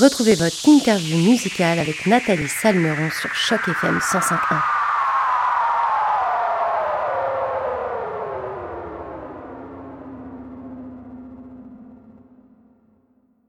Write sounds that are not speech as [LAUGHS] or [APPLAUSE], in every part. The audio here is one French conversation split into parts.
Retrouvez votre interview musicale avec Nathalie Salmeron sur Choc FM 105.1.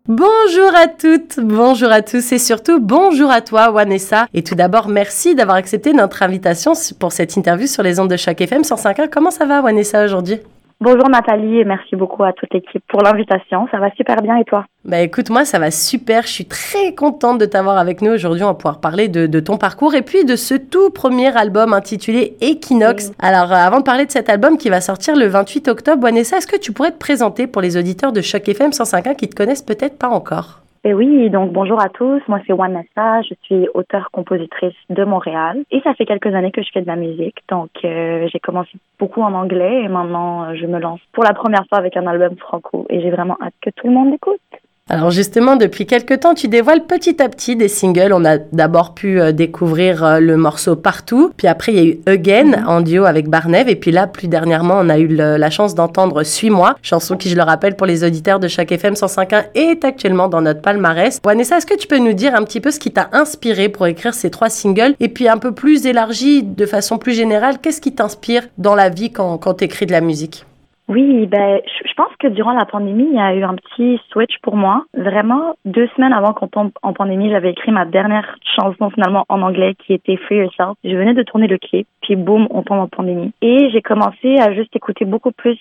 Bonjour à toutes, bonjour à tous et surtout bonjour à toi Wanessa. Et tout d'abord, merci d'avoir accepté notre invitation pour cette interview sur les ondes de Choc FM 105.1. Comment ça va Wanessa aujourd'hui? Bonjour Nathalie et merci beaucoup à toute l'équipe pour l'invitation. Ça va super bien et toi? Bah écoute, moi ça va super. Je suis très contente de t'avoir avec nous aujourd'hui. On va pouvoir parler de, ton parcours et puis de ce tout premier album intitulé Equinox. Alors euh, avant de parler de cet album qui va sortir le 28 octobre, Vanessa, est-ce que tu pourrais te présenter pour les auditeurs de Choc FM 105.1 qui te connaissent peut-être pas encore? Et oui, donc bonjour à tous. Moi, c'est Wanessa. Je suis auteure-compositrice de Montréal. Et ça fait quelques années que je fais de la musique. Donc, euh, j'ai commencé beaucoup en anglais et maintenant, euh, je me lance pour la première fois avec un album franco. Et j'ai vraiment hâte que tout le monde l'écoute. Alors justement, depuis quelques temps, tu dévoiles petit à petit des singles. On a d'abord pu euh, découvrir euh, le morceau Partout, puis après il y a eu Again mhm. en duo avec Barnev, et puis là, plus dernièrement, on a eu la chance d'entendre Suis-moi, chanson qui, je le rappelle, pour les auditeurs de chaque FM 105.1 est actuellement dans notre palmarès. Vanessa, est-ce que tu peux nous dire un petit peu ce qui t'a inspiré pour écrire ces trois singles, et puis un peu plus élargi, de façon plus générale, qu'est-ce qui t'inspire dans la vie quand, quand tu écris de la musique? Oui, ben, je pense que durant la pandémie, il y a eu un petit switch pour moi. Vraiment, deux semaines avant qu'on tombe en pandémie, j'avais écrit ma dernière chanson finalement en anglais qui était Free Yourself. Je venais de tourner le clip, puis boum, on tombe en pandémie. Et j'ai commencé à juste écouter beaucoup plus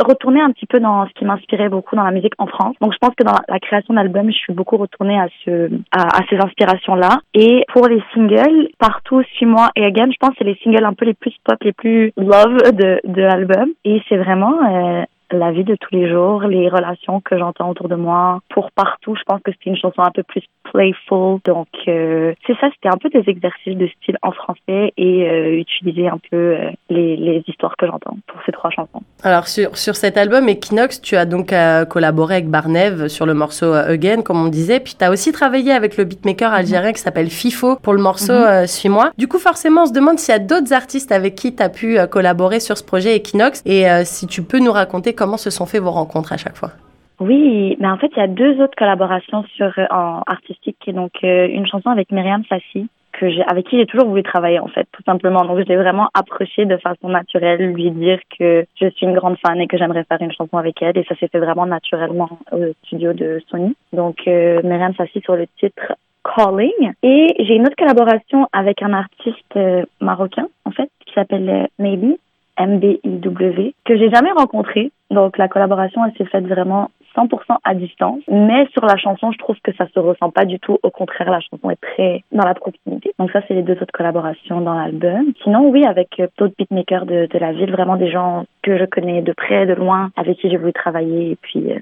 retourner un petit peu dans ce qui m'inspirait beaucoup dans la musique en France. Donc je pense que dans la création d'albums, je suis beaucoup retournée à ce à, ces inspirations-là. Et pour les singles, partout Suis-moi et Again, je pense que c'est les singles un peu les plus pop, les plus love de de l'album. Et c'est vraiment euh, la vie de tous les jours, les relations que j'entends autour de moi. Pour partout, je pense que c'était une chanson un peu plus playful. Donc, euh, c'est ça, c'était un peu des exercices de style en français et euh, utiliser un peu euh, les, les, histoires que j'entends pour ces trois chansons. Alors, sur, sur cet album Equinox, tu as donc collaboré avec Barnev sur le morceau Again, comme on disait. Puis, tu as aussi travaillé avec le beatmaker algérien qui s'appelle FIFO pour le morceau mhm. Suis-moi. Du coup, forcément, on se demande s'il y a d'autres artistes avec qui tu as pu collaborer sur ce projet Equinox et si tu peux nous raconter comment se sont fait vos rencontres à chaque fois? Oui, mais en fait, il y a deux autres collaborations sur euh, artistique, donc euh, une chanson avec Myriam Fassi que avec qui j'ai toujours voulu travailler en fait, tout simplement. Donc je l'ai vraiment approchée de façon naturelle, lui dire que je suis une grande fan et que j'aimerais faire une chanson avec elle et ça s'est fait vraiment naturellement au studio de Sony. Donc euh, Myriam Fassi sur le titre Calling et j'ai une autre collaboration avec un artiste marocain en fait qui s'appelle Maybe MBIW, que j'ai jamais rencontré. Donc la collaboration, elle s'est faite vraiment 100% à distance. Mais sur la chanson, je trouve que ça se ressent pas du tout. Au contraire, la chanson est très dans la proximité. Donc ça, c'est les deux autres collaborations dans l'album. Sinon, oui, avec euh, d'autres beatmakers de, la ville, vraiment des gens que je connais de près, de loin, avec qui j'ai voulu travailler. Et puis, euh.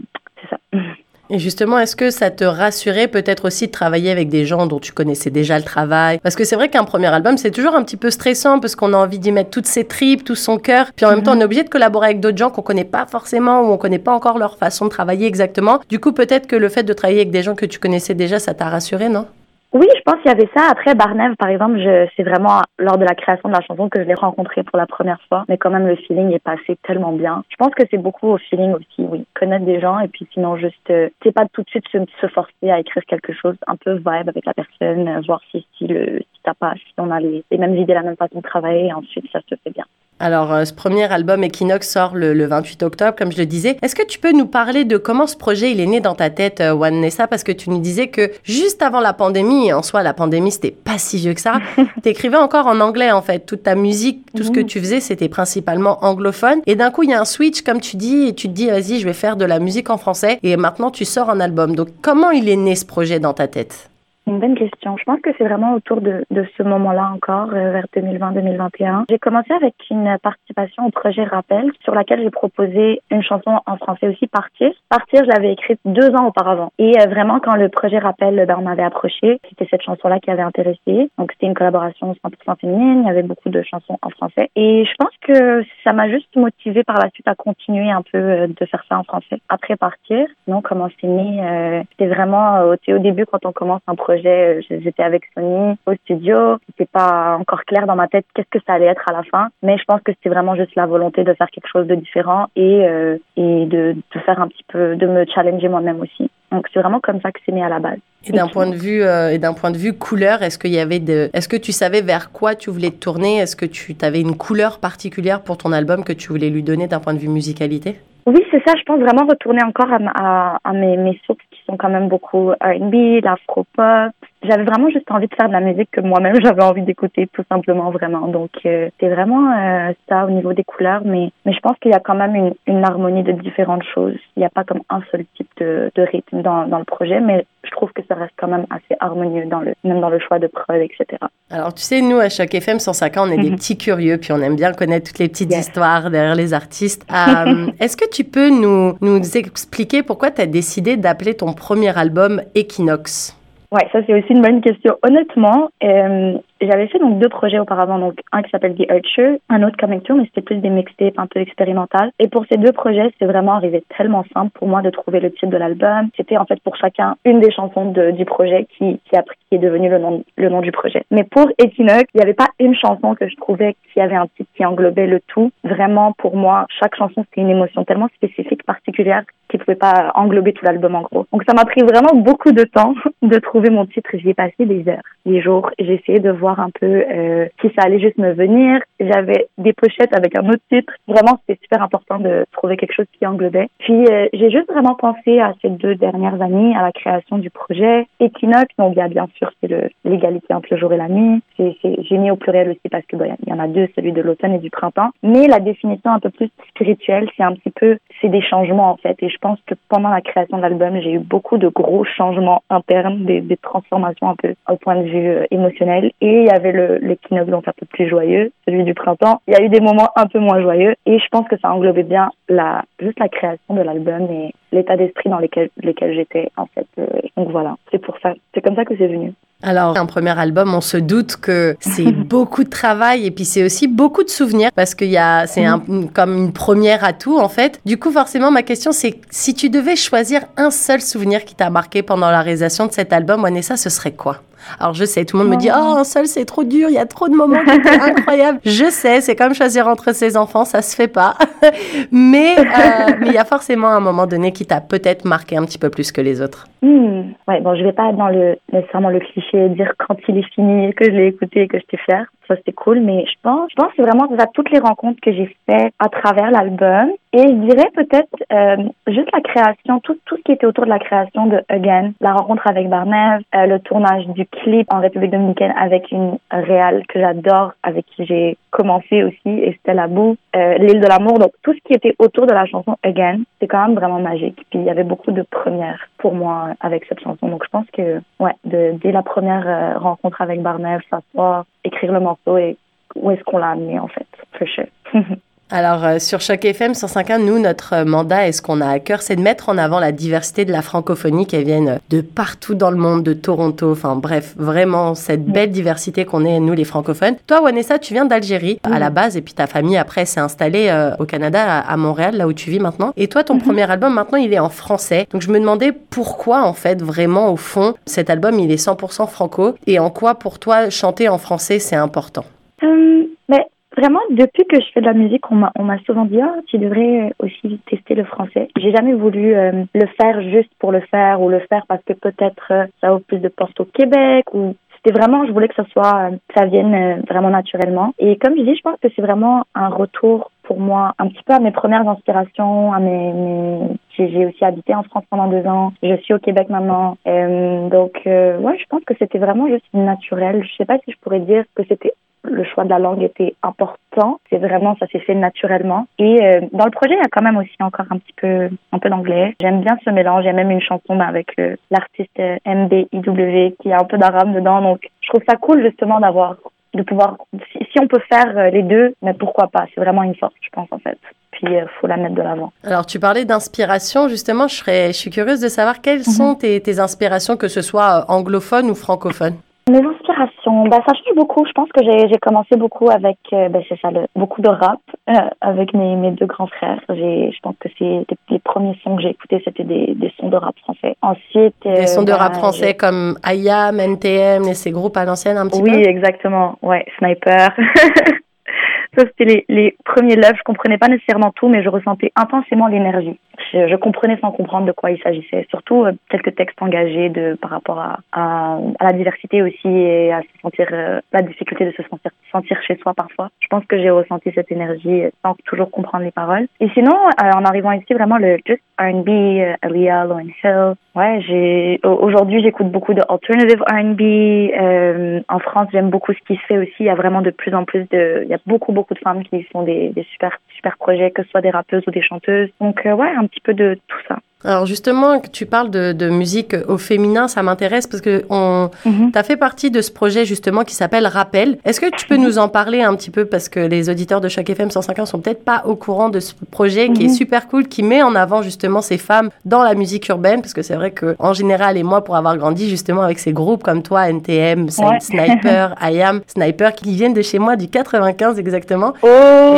Et justement, est-ce que ça te rassurait peut-être aussi de travailler avec des gens dont tu connaissais déjà le travail? Parce que c'est vrai qu'un premier album, c'est toujours un petit peu stressant parce qu'on a envie d'y mettre toutes ses tripes, tout son cœur. Puis en même temps, on est obligé de collaborer avec d'autres gens qu'on connaît pas forcément ou on connaît pas encore leur façon de travailler exactement. Du coup, peut-être que le fait de travailler avec des gens que tu connaissais déjà, ça t'a rassuré, non? Oui, je pense qu'il y avait ça. Après, Barnev, par exemple, je, c'est vraiment lors de la création de la chanson que je l'ai rencontré pour la première fois. Mais quand même, le feeling est passé tellement bien. Je pense que c'est beaucoup au feeling aussi, oui. Connaître des gens et puis sinon juste, euh, c'est pas tout de suite se, se, forcer à écrire quelque chose un peu vibe avec la personne, euh, voir si, si, le, si ça passe, si on a les, les mêmes idées, la même façon de travailler et ensuite ça se fait bien. Alors, euh, ce premier album Equinox sort le, 28 octobre, comme je le disais. Est-ce que tu peux nous parler de comment ce projet il est né dans ta tête, euh, Nessa? Parce que tu nous disais que juste avant la pandémie, en soi, la pandémie, c'était pas si vieux que ça. [LAUGHS] T'écrivais encore en anglais, en fait. Toute ta musique, tout ce que tu faisais, c'était principalement anglophone. Et d'un coup, il y a un switch, comme tu dis, et tu te dis, vas-y, je vais faire de la musique en français. Et maintenant, tu sors un album. Donc, comment il est né ce projet dans ta tête? Une bonne question. Je pense que c'est vraiment autour de, de ce moment-là encore, euh, vers 2020-2021. J'ai commencé avec une participation au projet Rappel, sur laquelle j'ai proposé une chanson en français aussi, Partir. Partir, je l'avais écrite deux ans auparavant. Et euh, vraiment, quand le projet Rappel ben, m'avait approché, c'était cette chanson-là qui avait intéressé. Donc, c'était une collaboration 100% féminine. Il y avait beaucoup de chansons en français. Et je pense que ça m'a juste motivée par la suite à continuer un peu euh, de faire ça en français. Après Partir, non, comment c'est né, c'était vraiment au début quand on commence un projet euh, j'étais avec Sony au studio. C'était pas encore clair dans ma tête qu'est-ce que ça allait être à la fin, mais je pense que c'était vraiment juste la volonté de faire quelque chose de différent et euh, et de, faire un petit peu, de me challenger moi-même aussi. Donc c'est vraiment comme ça que c'est né à la base. Et d'un point de vue euh, et d'un point de vue couleur, est-ce qu'il y avait de, est-ce que tu savais vers quoi tu voulais te tourner? Est-ce que tu avais une couleur particulière pour ton album que tu voulais lui donner d'un point de vue musicalité? Oui, c'est ça. Je pense vraiment retourner encore à, mes, mes sources qui sont quand même beaucoup R&B, l'afro-pop, j'avais vraiment juste envie de faire de la musique que moi-même [LAUGHS] j'avais envie d'écouter tout simplement vraiment donc euh, c'est vraiment euh, ça au niveau des couleurs mais mais je pense qu'il y a quand même une, harmonie de différentes choses il n'y a pas comme un seul type de, rythme dans, dans le projet mais trouve que ça reste quand même assez harmonieux dans le même dans le choix de prod etc alors tu sais nous à chaque FM 105 ans on est des mhm. petits curieux puis on aime bien connaître toutes les petites histoires derrière les artistes euh, [LAUGHS] est-ce que tu peux nous nous expliquer pourquoi tu as décidé d'appeler ton premier album Equinox? Ouais, ça c'est aussi une bonne question. Honnêtement, euh, j'avais fait donc deux projets auparavant, donc un qui s'appelle The Archer, un autre Coming Tour, mais c'était plus des mixtapes un peu expérimentales. Et pour ces deux projets, c'est vraiment arrivé tellement simple pour moi de trouver le titre de l'album. C'était en fait pour chacun une des chansons du projet qui a, qui est devenu le nom du projet. Mais pour Equinox, il n'y avait pas une chanson que je trouvais qui avait un titre qui englobait le tout. Vraiment pour moi, chaque chanson c'était une émotion tellement spécifique, particulière qui pouvait pas englober tout l'album en gros. Donc ça m'a pris vraiment beaucoup de temps [LAUGHS] de trouver mon titre. J'y ai passé des heures, des jours. J'ai essayé de voir un peu euh, si ça allait juste me venir. J'avais des pochettes avec un autre titre. Vraiment, c'était super important de trouver quelque chose qui englobait. Puis euh, j'ai juste vraiment pensé à ces deux dernières années, à la création du projet Equinox. Donc il bien sûr c'est l'égalité entre le jour et la nuit. J'ai mis au pluriel aussi parce que il y en a deux, celui de l'automne et du printemps. Mais la définition un peu plus spirituelle, c'est un petit peu c'est des changements en fait. Et je pense que pendant la création de l'album, j'ai eu beaucoup de gros changements internes, des, des, transformations un peu au point de vue euh, émotionnel. Et il y avait le l'équinoxe donc un peu plus joyeux, celui du printemps. Il y a eu des moments un peu moins joyeux. Et je pense que ça englobait bien la juste la création de l'album et l'état d'esprit dans lequel, lesquels j'étais en fait. Euh, donc voilà, c'est pour ça, c'est comme ça que c'est venu. Alors, un premier album, on se doute que c'est [LAUGHS] beaucoup de travail et puis c'est aussi beaucoup de souvenirs parce qu'il y a, c'est un, comme une première à tout en fait. Du coup, forcément, ma question c'est si tu devais choisir un seul souvenir qui t'a marqué pendant la réalisation de cet album, Vanessa, ce serait quoi? Alors je sais, tout le monde me dit oh un seul c'est trop dur, il y a trop de moments qui étaient [LAUGHS] incroyables. Je sais, c'est comme choisir entre ses enfants, ça se fait pas. [LAUGHS] mais euh, [LAUGHS] mais il y a forcément un moment donné qui t'a peut-être marqué un petit peu plus que les autres. Hmm. Ouais, bon, je vais pas être dans le nécessairement le cliché et dire quand il est fini que je l'ai écouté et que je t'ai fière. Ça c'était cool, mais je pense, je pense c'est vraiment ça, toutes les rencontres que j'ai faites à travers l'album. Et je dirais peut-être euh, juste la création, tout, tout ce qui était autour de la création de Again, la rencontre avec Barnev, euh, le tournage du clip en République dominicaine avec une réale que j'adore, avec qui j'ai commencé aussi, Estelle Abou, euh, l'île de l'amour. Donc tout ce qui était autour de la chanson Again, c'est quand même vraiment magique. Puis il y avait beaucoup de premières pour moi avec cette chanson. Donc je pense que ouais, dès la première euh, rencontre avec Barnev, s'asseoir, écrire le morceau et où est-ce qu'on l'a amené en fait, for sure. [LAUGHS] Alors, euh, sur Choc FM 105.1, nous, notre mandat et ce qu'on a à cœur, c'est de mettre en avant la diversité de la francophonie qui viennent de partout dans le monde, de Toronto, enfin bref, vraiment cette belle diversité qu'on est, nous, les francophones. Toi, Wanessa, tu viens d'Algérie à la base et puis ta famille, après, s'est installée euh, au Canada, à, Montréal, là où tu vis maintenant. Et toi, ton mhm. premier album, maintenant, il est en français. Donc, je me demandais pourquoi, en fait, vraiment, au fond, cet album, il est 100% franco et en quoi, pour toi, chanter en français, c'est important? Euh, mais Vraiment, depuis que je fais de la musique, on m'a, souvent dit, ah, tu devrais aussi tester le français. J'ai jamais voulu euh, le faire juste pour le faire ou le faire parce que peut-être euh, ça ouvre plus de portes au Québec ou c'était vraiment, je voulais que ça soit, euh, ça vienne vraiment naturellement. Et comme je dis, je pense que c'est vraiment un retour pour moi un petit peu à mes premières inspirations, à mes, mes... j'ai aussi habité en France pendant deux ans, je suis au Québec maintenant, donc ouais, je pense que c'était vraiment juste naturel. Je sais pas si je pourrais dire que c'était le choix de la langue était important. C'est vraiment, ça s'est fait naturellement. Et euh, dans le projet, il y a quand même aussi encore un petit peu, un peu d'anglais. J'aime bien ce mélange. Il y a même une chanson ben, avec l'artiste euh, MBIW qui a un peu d'arabe dedans. Donc, je trouve ça cool justement d'avoir, de pouvoir, si, on peut faire euh, les deux, mais pourquoi pas? C'est vraiment une force, je pense en fait. Puis, il faut la mettre de l'avant. Alors, tu parlais d'inspiration. Justement, je, serais, je suis curieuse de savoir quelles mhm. sont tes, tes inspirations, que ce soit anglophone ou francophone. Mes inspirations, bah, ça change beaucoup. Je pense que j'ai commencé beaucoup avec, euh, bah, c'est ça, le, beaucoup de rap euh, avec mes, mes deux grands frères. Je pense que c'est les premiers sons que j'ai écoutés, c'était des, des sons de rap français. Ensuite, des sons de rap bah, français comme IAM, NTM et ces groupes à l'ancienne un petit peu. Oui, exactement. Ouais, Sniper. [LAUGHS] Ça, c'était les, les premiers loves. Je comprenais pas nécessairement tout, mais je ressentais intensément l'énergie. Je, je, comprenais sans comprendre de quoi il s'agissait. Surtout euh, quelques textes engagés de, par rapport à, à, à, la diversité aussi et à se sentir, euh, la difficulté de se sentir, sentir chez soi parfois. Je pense que j'ai ressenti cette énergie sans toujours comprendre les paroles. Et sinon, euh, en arrivant ici, vraiment le just R&B, euh, Aaliyah, Lauryn Hill. Ouais, j'ai aujourd'hui j'écoute beaucoup de alternative R&B. Euh, en France, j'aime beaucoup ce qui se fait aussi. Il y a vraiment de plus en plus de, il y a beaucoup beaucoup de femmes qui font des, des super super projets, que ce soit des rappeuses ou des chanteuses. Donc euh, ouais, petit peu de tout ça. Alors justement, tu parles de, de musique au féminin, ça m'intéresse parce que on, mm -hmm. fait partie de ce projet justement qui s'appelle Rappel. Est-ce que tu peux mm -hmm. nous en parler un petit peu? Parce que les auditeurs de chaque FM 105.1 sont peut-être pas au courant de ce projet qui est super cool, qui met en avant justement ces femmes dans la musique urbaine parce que c'est vrai que en général et moi pour avoir grandi justement avec ces groupes comme toi, NTM, ouais. Sniper, [LAUGHS] IAM, Sniper qui viennent de chez moi du 95 exactement. Oh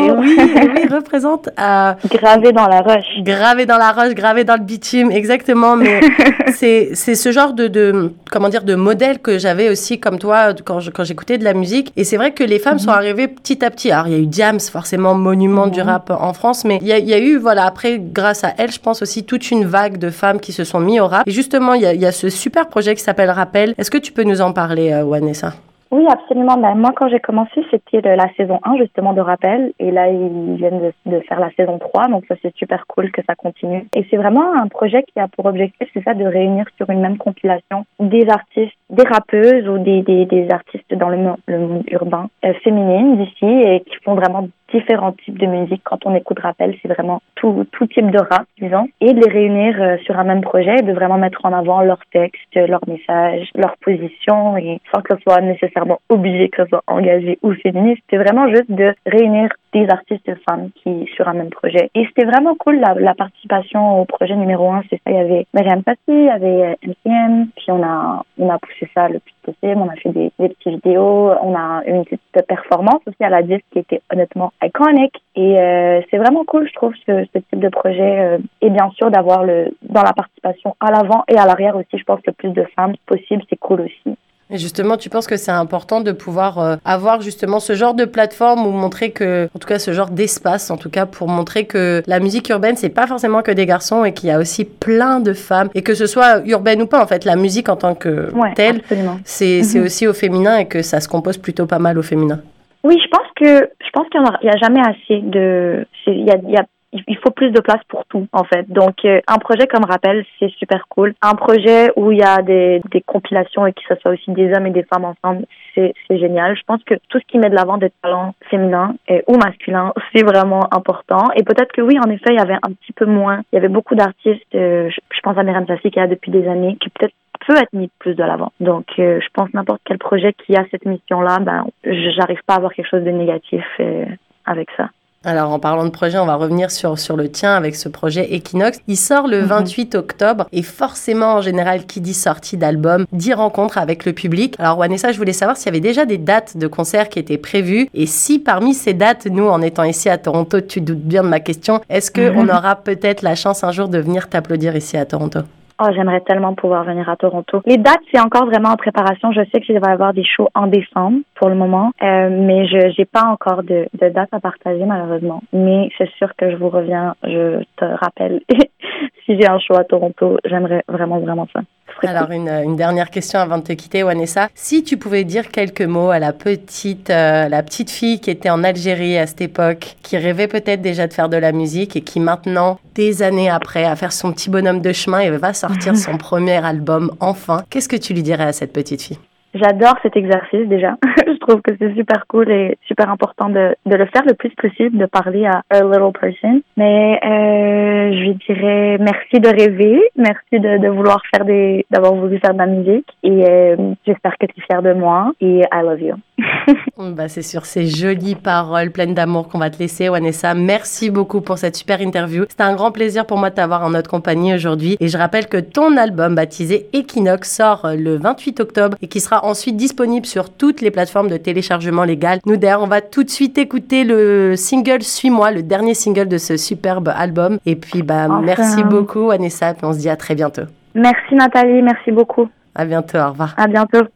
et oui, et oui, représente euh, gravé dans la roche, gravé dans la roche, gravé dans le bitume, exactement. Mais [LAUGHS] c'est ce genre de, de comment dire de modèle que j'avais aussi comme toi quand je, quand j'écoutais de la musique. Et c'est vrai que les femmes sont arrivées petit à petit. Alors il y a eu Diams, forcément monument du rap en France, mais il y, a, il y a eu voilà après grâce à elle, je pense aussi toute une vague de femmes qui se sont mis au rap. Et justement il y y a ce super projet qui s'appelle Rappel. Est-ce que tu peux nous en parler, euh, Vanessa? Oui, absolument. Ben, moi, quand j'ai commencé, c'était la saison 1, justement, de rappel. Et là, ils viennent de, de faire la saison 3. Donc, ça, c'est super cool que ça continue. Et c'est vraiment un projet qui a pour objectif, c'est ça, de réunir sur une même compilation des artistes, des rappeuses ou des, des, des artistes dans le, le monde urbain euh, féminines d'ici et qui font vraiment différents types de musique. Quand on écoute rappel, c'est vraiment tout, tout type de rap, disons, et de les réunir euh, sur un même projet, de vraiment mettre en avant leurs textes, leurs messages, leurs positions, et sans que ce soit nécessairement obligé que ce soit engagé ou féministe. C'était vraiment juste de réunir des artistes femmes qui sur un même projet. Et c'était vraiment cool la, la, participation au projet numéro un. C'est ça, il y avait Marianne Passy, il y avait MCM, puis on a on a poussé ça le plus possible. On a fait des, des petites vidéos, on a une petite performance aussi à la disque qui était honnêtement iconique. Et euh, c'est vraiment cool, je trouve, ce, ce type de projet. Euh, et bien sûr, d'avoir le dans la participation à l'avant et à l'arrière aussi. Je pense le plus de femmes possible, c'est cool aussi. Et justement, tu penses que c'est important de pouvoir euh, avoir justement ce genre de plateforme ou montrer que, en tout cas, ce genre d'espace, en tout cas, pour montrer que la musique urbaine, c'est pas forcément que des garçons et qu'il y a aussi plein de femmes et que ce soit urbaine ou pas, en fait, la musique en tant que ouais, telle, c'est -hmm. aussi au féminin et que ça se compose plutôt pas mal au féminin. Oui, je pense que je pense qu'il n'y a, a, jamais assez de. Il y a, y a il faut plus de place pour tout en fait. Donc euh, un projet comme rappel, c'est super cool. Un projet où il y a des, des compilations et que ce soit aussi des hommes et des femmes ensemble, c'est génial. Je pense que tout ce qui met de l'avant des talents féminins et, ou masculins, [LAUGHS] c'est vraiment important. Et peut-être que oui, en effet, il y avait un petit peu moins. Il y avait beaucoup d'artistes, euh, je, pense à Myriam Sassi qui là depuis des années, qui peut-être peut être mis plus de l'avant. Donc, euh, je pense n'importe quel projet qui a cette mission-là, ben, j'arrive pas à avoir quelque chose de négatif euh, avec ça. Alors, en parlant de projet, on va revenir sur, sur le tien avec ce projet Equinox. Il sort le 28 octobre et forcément, en général, qui dit sortie d'album, dit rencontre avec le public. Alors, Vanessa, je voulais savoir s'il y avait déjà des dates de concerts qui étaient prévues et si parmi ces dates, nous, en étant ici à Toronto, tu doutes bien de ma question, est-ce qu'on -hmm. aura peut-être la chance un jour de venir t'applaudir ici à Toronto? Oh, j'aimerais tellement pouvoir venir à Toronto. Les dates, c'est encore vraiment en préparation. Je sais qu'il va y avoir des shows en décembre pour le moment, euh, mais je n'ai pas encore de, de date à partager malheureusement. Mais c'est sûr que je vous reviens, je te rappelle. [LAUGHS] si j'ai un show à Toronto, j'aimerais vraiment, vraiment ça. Alors, une, une, dernière question avant de te quitter, Vanessa. Si tu pouvais dire quelques mots à la petite, euh, la petite fille qui était en Algérie à cette époque, qui rêvait peut-être déjà de faire de la musique et qui maintenant, des années après, a faire son petit bonhomme de chemin et va sortir [LAUGHS] son premier album enfin, qu'est-ce que tu lui dirais à cette petite fille? J'adore cet exercice déjà. [LAUGHS] je trouve que c'est super cool et super important de, de, le faire le plus possible, de parler à a little person. Mais euh, je lui dirais merci de rêver, merci de, de vouloir faire des, d'avoir voulu faire de la musique et euh, j'espère que tu es fière de moi et I love you. [LAUGHS] bah c'est sur ces jolies paroles pleines d'amour qu'on va te laisser, Vanessa. Merci beaucoup pour cette super interview. C'était un grand plaisir pour moi de t'avoir en notre compagnie aujourd'hui. Et je rappelle que ton album baptisé Equinox sort le 28 octobre et qui sera ensuite disponible sur toutes les plateformes de téléchargement légal. Nous d'ailleurs, on va tout de suite écouter le single Suis-moi, le dernier single de ce superbe album. Et puis, bah, enfin. merci beaucoup, Vanessa. Et on se dit à très bientôt. Merci Nathalie, merci beaucoup. À bientôt, au revoir. À bientôt.